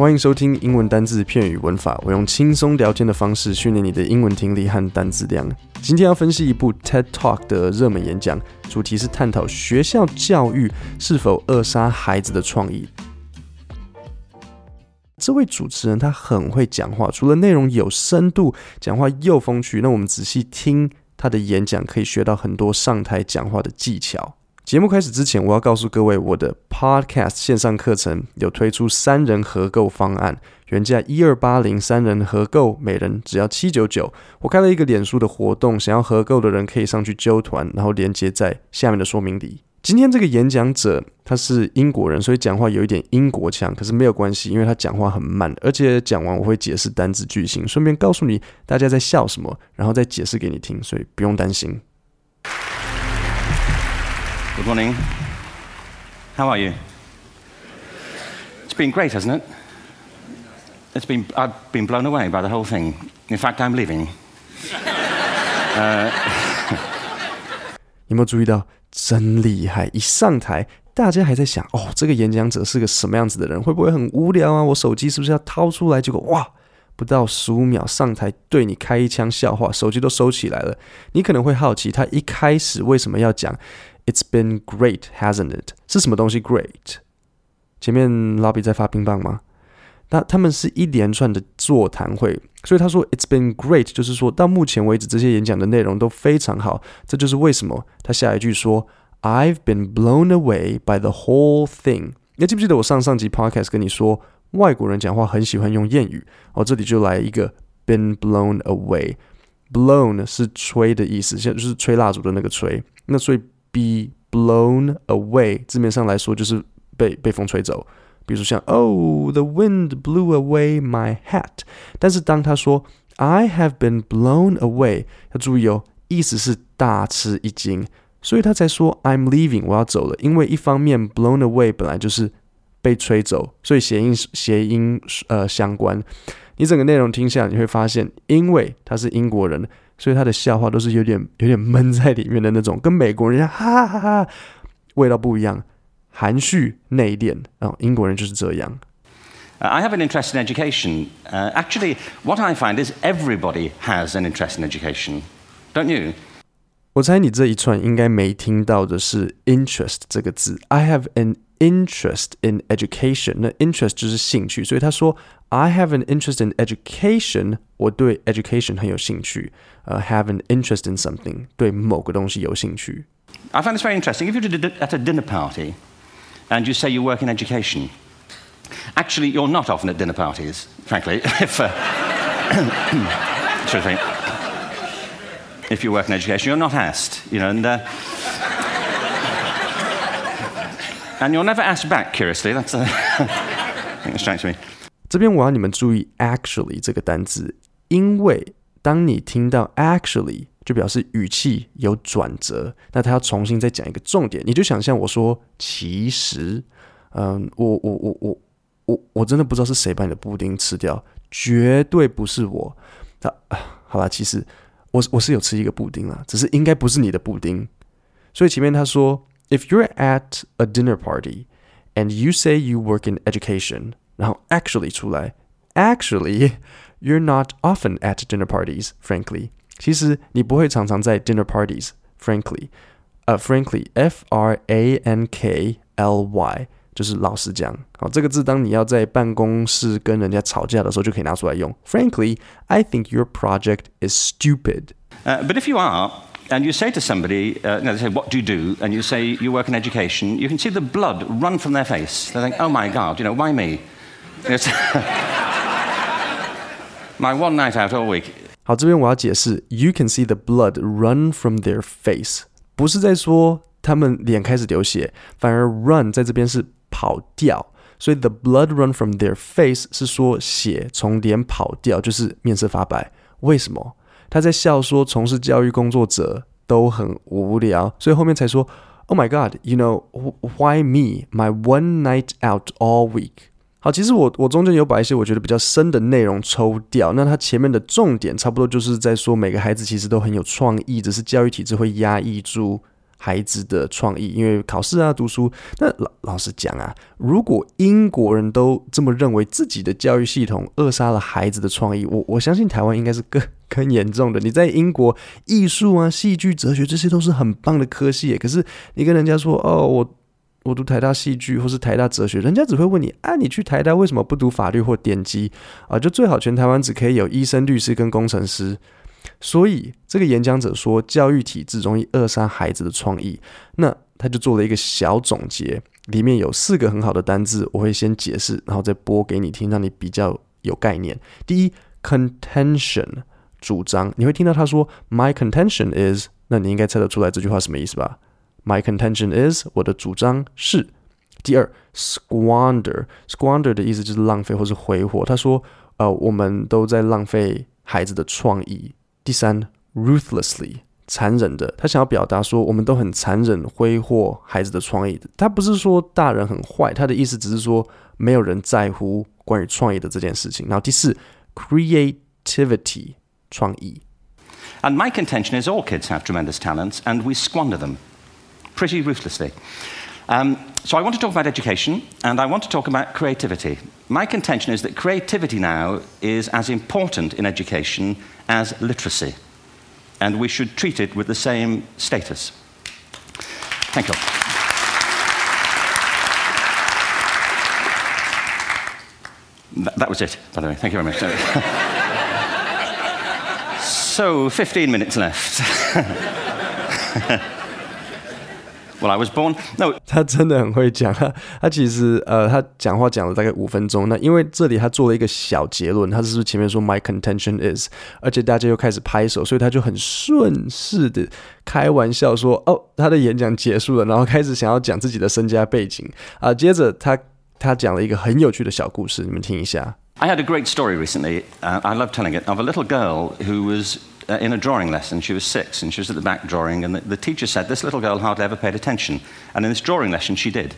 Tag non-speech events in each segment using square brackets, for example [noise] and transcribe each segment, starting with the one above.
欢迎收听英文单字、片语、文法。我用轻松聊天的方式训练你的英文听力和单字量。今天要分析一部 TED Talk 的热门演讲，主题是探讨学校教育是否扼杀孩子的创意。这位主持人他很会讲话，除了内容有深度，讲话又风趣。那我们仔细听他的演讲，可以学到很多上台讲话的技巧。节目开始之前，我要告诉各位，我的 Podcast 线上课程有推出三人合购方案，原价一二八零，三人合购每人只要七九九。我开了一个脸书的活动，想要合购的人可以上去揪团，然后连接在下面的说明里。今天这个演讲者他是英国人，所以讲话有一点英国腔，可是没有关系，因为他讲话很慢，而且讲完我会解释单字句型，顺便告诉你大家在笑什么，然后再解释给你听，所以不用担心。Good morning. How are you? It's been great, hasn't it? It's been, I've been blown away by the whole thing. In fact, I'm leaving. 你有没有注意到？真厉害！一上台，大家还在想：哦，这个演讲者是个什么样子的人？会不会很无聊啊？我手机是不是要掏出来？结果哇，不到十五秒上台对你开一枪笑话，手机都收起来了。你可能会好奇，他一开始为什么要讲？It's been great, hasn't it? 是什么东西？Great？前面老比在发乒乓吗？那他们是一连串的座谈会，所以他说 It's been great，就是说到目前为止这些演讲的内容都非常好。这就是为什么他下一句说 I've been blown away by the whole thing。你还记不记得我上上集 podcast 跟你说，外国人讲话很喜欢用谚语？哦，这里就来一个 been blown away。Blown 是吹的意思，现在就是吹蜡烛的那个吹。那所以 be blown away 字面上来说就是被被风吹走，比如说像 Oh, the wind blew away my hat。但是当他说 I have been blown away，要注意哦，意思是大吃一惊，所以他才说 I'm leaving，我要走了。因为一方面 blown away 本来就是被吹走，所以谐音谐音呃相关。你整个内容听下来，你会发现，因为他是英国人。所以他的笑话都是有点有点闷在里面的那种，跟美国人家哈哈哈哈味道不一样，含蓄内敛。哦，英国人就是这样。I have an interest in education. Actually, what I find is everybody has an interest in education, don't you? 我猜你这一串应该没听到的是 interest 这个字。I have an interest in education，那 interest 就是兴趣，所以他说 I have an interest in education，我对 education 很有兴趣。呃、uh,，have an interest in something，对某个东西有兴趣。I find this very interesting. If you're at a dinner party and you say you work in education, actually you're not often at dinner parties, frankly. [laughs] If uh, [coughs] if you work in education, you're not asked, you know, and. Uh, And you'll never ask back, curiously. That's [laughs] strange me. 这边我要你们注意 “actually” 这个单字，因为当你听到 “actually”，就表示语气有转折，那他要重新再讲一个重点。你就想象我说“其实”，嗯，我我我我我我真的不知道是谁把你的布丁吃掉，绝对不是我。啊，[sighs] 好吧，其实我我是有吃一个布丁啦，只是应该不是你的布丁。所以前面他说。If you're at a dinner party and you say you work in education, 然后 actually 出来，actually [laughs] you're not often at dinner parties, frankly. 其实你不会常常在 dinner parties, frankly. 呃、uh,，frankly, F R A N K L Y 就是老实讲。好，这个字当你要在办公室跟人家吵架的时候，就可以拿出来用。Frankly, I think your project is stupid. Uh, but if you are and you say to somebody, uh, you know, they say, What do you do? And you say, You work in education, you can see the blood run from their face. They think, Oh my God, you know, why me? [laughs] my one night out all week. 好，这边我要解释，You can see the blood run from their face，不是在说他们脸开始流血，反而 run 在这边是跑掉，所以 the blood run from their face 是说血从脸跑掉，就是面色发白。为什么？他在笑说，从事教育工作者 都很无聊，所以后面才说，Oh my God, you know why me? My one night out all week。好，其实我我中间有把一些我觉得比较深的内容抽掉，那它前面的重点差不多就是在说，每个孩子其实都很有创意，只是教育体制会压抑住孩子的创意，因为考试啊、读书。那老老实讲啊，如果英国人都这么认为自己的教育系统扼杀了孩子的创意，我我相信台湾应该是更更严重的。你在英国，艺术啊、戏剧、哲学这些都是很棒的科系，可是你跟人家说哦，我。我读台大戏剧或是台大哲学，人家只会问你啊，你去台大为什么不读法律或电机啊？就最好全台湾只可以有医生、律师跟工程师。所以这个演讲者说，教育体制容易扼杀孩子的创意。那他就做了一个小总结，里面有四个很好的单字，我会先解释，然后再播给你听，让你比较有概念。第一，contention 主张，你会听到他说 My contention is，那你应该猜得出来这句话什么意思吧？My contention is 我的主张是。第二，squander squander 的意思就是浪费或是挥霍。他说，呃，我们都在浪费孩子的创意。第三，ruthlessly 残忍的，他想要表达说，我们都很残忍挥霍孩子的创意。他不是说大人很坏，他的意思只是说没有人在乎关于创意的这件事情。然后第四，creativity 创意。And my contention is all kids have tremendous talents and we squander them. pretty ruthlessly. Um, so I want to talk about education and I want to talk about creativity. My contention is that creativity now is as important in education as literacy, and we should treat it with the same status. Thank you. Th- that was it, by the way. Thank you very much. [laughs] so, 15 minutes left. [laughs] Well, I was born. No，他真的很会讲。他他其实呃，他讲话讲了大概五分钟。那因为这里他做了一个小结论，他是不是前面说 My contention is，而且大家又开始拍手，所以他就很顺势的开玩笑说：“哦，他的演讲结束了。”然后开始想要讲自己的身家背景啊、呃。接着他他讲了一个很有趣的小故事，你们听一下。I had a great story recently. Uh, I love telling it of a little girl who was. Uh, in a drawing lesson. She was six, and she was at the back drawing, and the, the teacher said, This little girl hardly ever paid attention. And in this drawing lesson, she did.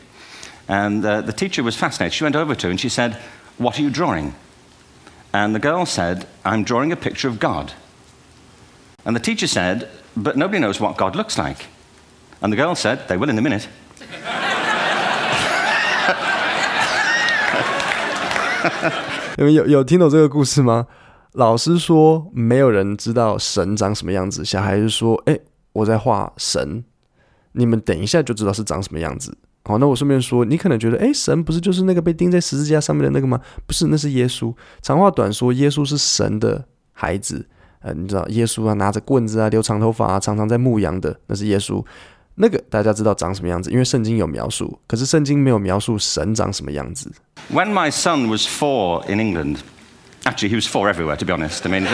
And uh, the teacher was fascinated. She went over to her and she said, What are you drawing? And the girl said, I'm drawing a picture of God. And the teacher said, But nobody knows what God looks like. And the girl said, They will in a minute. [laughs] [laughs] 老师说，没有人知道神长什么样子。小孩子说：“哎，我在画神，你们等一下就知道是长什么样子。”好，那我顺便说，你可能觉得，哎，神不是就是那个被钉在十字架上面的那个吗？不是，那是耶稣。长话短说，耶稣是神的孩子。呃，你知道，耶稣啊，拿着棍子啊，留长头发啊，常常在牧羊的，那是耶稣。那个大家知道长什么样子，因为圣经有描述，可是圣经没有描述神长什么样子。When my son was four in England. Actually, he was four everywhere, to be honest. I mean,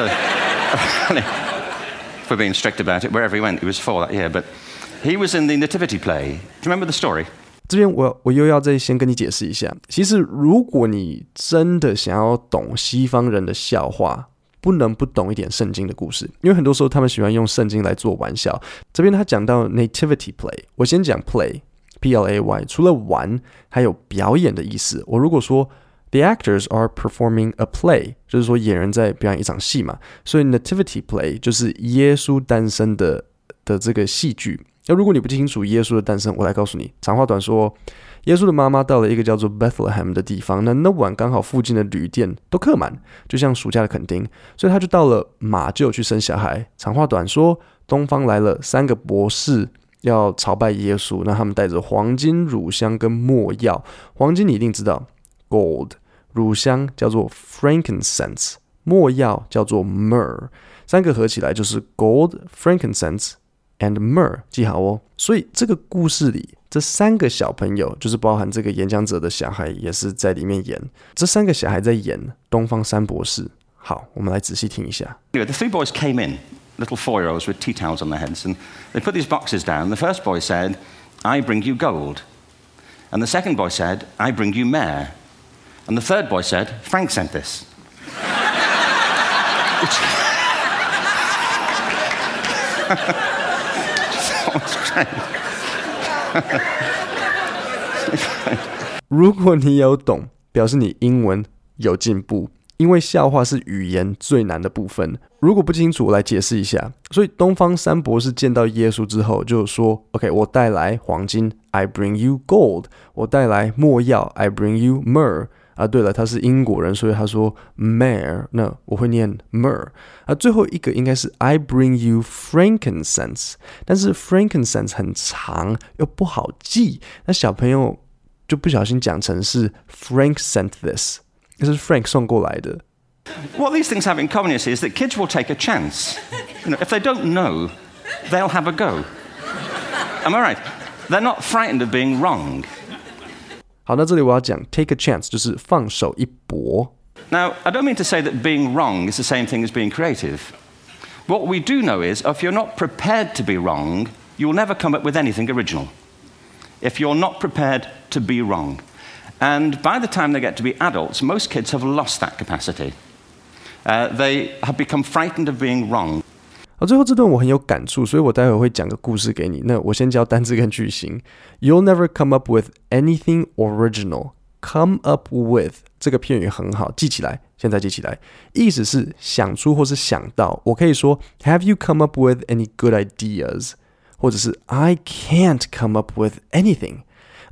if we're being strict about it, wherever he went, he was four that year. But he was in the Nativity play. Do you remember the story? 这边我我又要再先跟你解释一下。其实，如果你真的想要懂西方人的笑话，不能不懂一点圣经的故事，因为很多时候他们喜欢用圣经来做玩笑。这边他讲到 Nativity play，我先讲 play，P L A Y，除了玩，还有表演的意思。我如果说 The actors are performing a play，就是说演员在表演一场戏嘛，所以 nativity play 就是耶稣诞生的的这个戏剧。那如果你不清楚耶稣的诞生，我来告诉你，长话短说，耶稣的妈妈到了一个叫做 Bethlehem 的地方，那那晚刚好附近的旅店都客满，就像暑假的垦丁，所以他就到了马厩去生小孩。长话短说，东方来了三个博士要朝拜耶稣，那他们带着黄金、乳香跟没药。黄金你一定知道。Gold，乳香叫做 frankincense，没药叫做 myrrh，三个合起来就是 gold、frankincense and myrrh，记好哦。所以这个故事里，这三个小朋友就是包含这个演讲者的小孩，也是在里面演。这三个小孩在演东方三博士。好，我们来仔细听一下。Anyway, the three boys came in, little four-year-olds with tea towels on their heads, and they put these boxes down. The first boy said, "I bring you gold," and the second boy said, "I bring you myrrh." And the third boy said, Frank sent this. [laughs] 如果你有懂，表示你英文有进步。因为笑话是语言最难的部分。如果不清楚，我来解释一下。所以东方三博士见到耶稣之后，就说：“OK，我带来黄金，I bring you gold。我带来没药，I bring you myrrh。啊，对了，他是英国人，所以他说 myrrh，那我会念 myrrh。啊，最后一个应该是 I bring you frankincense，但是 frankincense 很长又不好记，那小朋友就不小心讲成是 Frank sent this，这是 Frank 送过来的。What these things have in common, you see, is that kids will take a chance. You know, if they don't know, they'll have a go. Am I right? They're not frightened of being wrong. 好，那这里我要讲 take a chance，就是放手一搏。Now, I don't mean to say that being wrong is the same thing as being creative. What we do know is, if you're not prepared to be wrong, you'll never come up with anything original. If you're not prepared to be wrong. And by the time they get to be adults, most kids have lost that capacity. Uh, they have become frightened of being wrong. 好，最后这段我很有感触，所以我待会会讲个故事给你。那我先教单字跟句型。You'll never come up with anything original. Come up with 这个片语很好，记起来，现在记起来，意思是想出或是想到。我可以说 Have you come up with any good ideas？或者是 I can't come up with anything。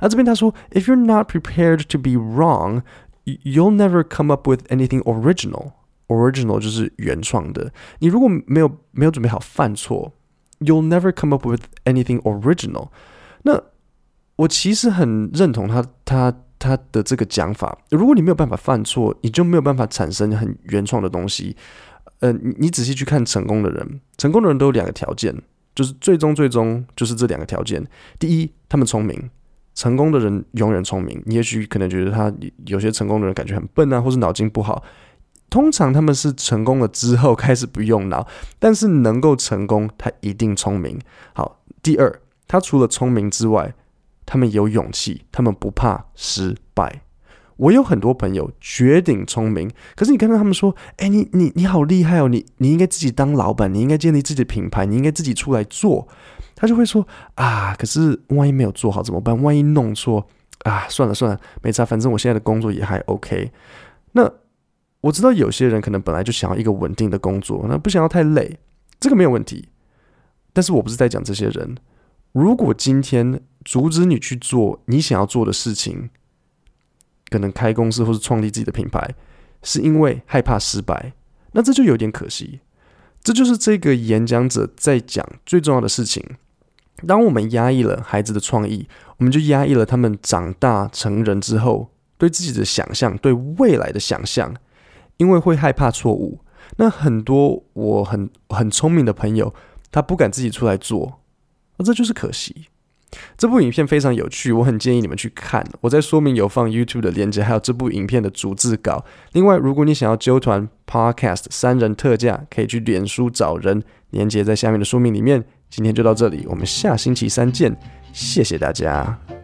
那这边他说，If you're not prepared to be wrong, you'll never come up with anything original. Original 就是原创的。你如果没有没有准备好犯错，you'll never come up with anything original。那我其实很认同他他他的这个讲法。如果你没有办法犯错，你就没有办法产生很原创的东西。呃，你你仔细去看成功的人，成功的人都有两个条件，就是最终最终就是这两个条件。第一，他们聪明。成功的人永远聪明。你也许可能觉得他有些成功的人感觉很笨啊，或是脑筋不好。通常他们是成功了之后开始不用脑，但是能够成功，他一定聪明。好，第二，他除了聪明之外，他们有勇气，他们不怕失败。我有很多朋友绝顶聪明，可是你看到他们说：“哎，你你你好厉害哦，你你应该自己当老板，你应该建立自己的品牌，你应该自己出来做。”他就会说：“啊，可是万一没有做好怎么办？万一弄错啊，算了算了，没差，反正我现在的工作也还 OK。”那。我知道有些人可能本来就想要一个稳定的工作，那不想要太累，这个没有问题。但是我不是在讲这些人。如果今天阻止你去做你想要做的事情，可能开公司或是创立自己的品牌，是因为害怕失败，那这就有点可惜。这就是这个演讲者在讲最重要的事情。当我们压抑了孩子的创意，我们就压抑了他们长大成人之后对自己的想象，对未来的想象。因为会害怕错误，那很多我很很聪明的朋友，他不敢自己出来做，那这就是可惜。这部影片非常有趣，我很建议你们去看。我在说明有放 YouTube 的链接，还有这部影片的逐字稿。另外，如果你想要揪团 Podcast 三人特价，可以去脸书找人，链接在下面的说明里面。今天就到这里，我们下星期三见，谢谢大家。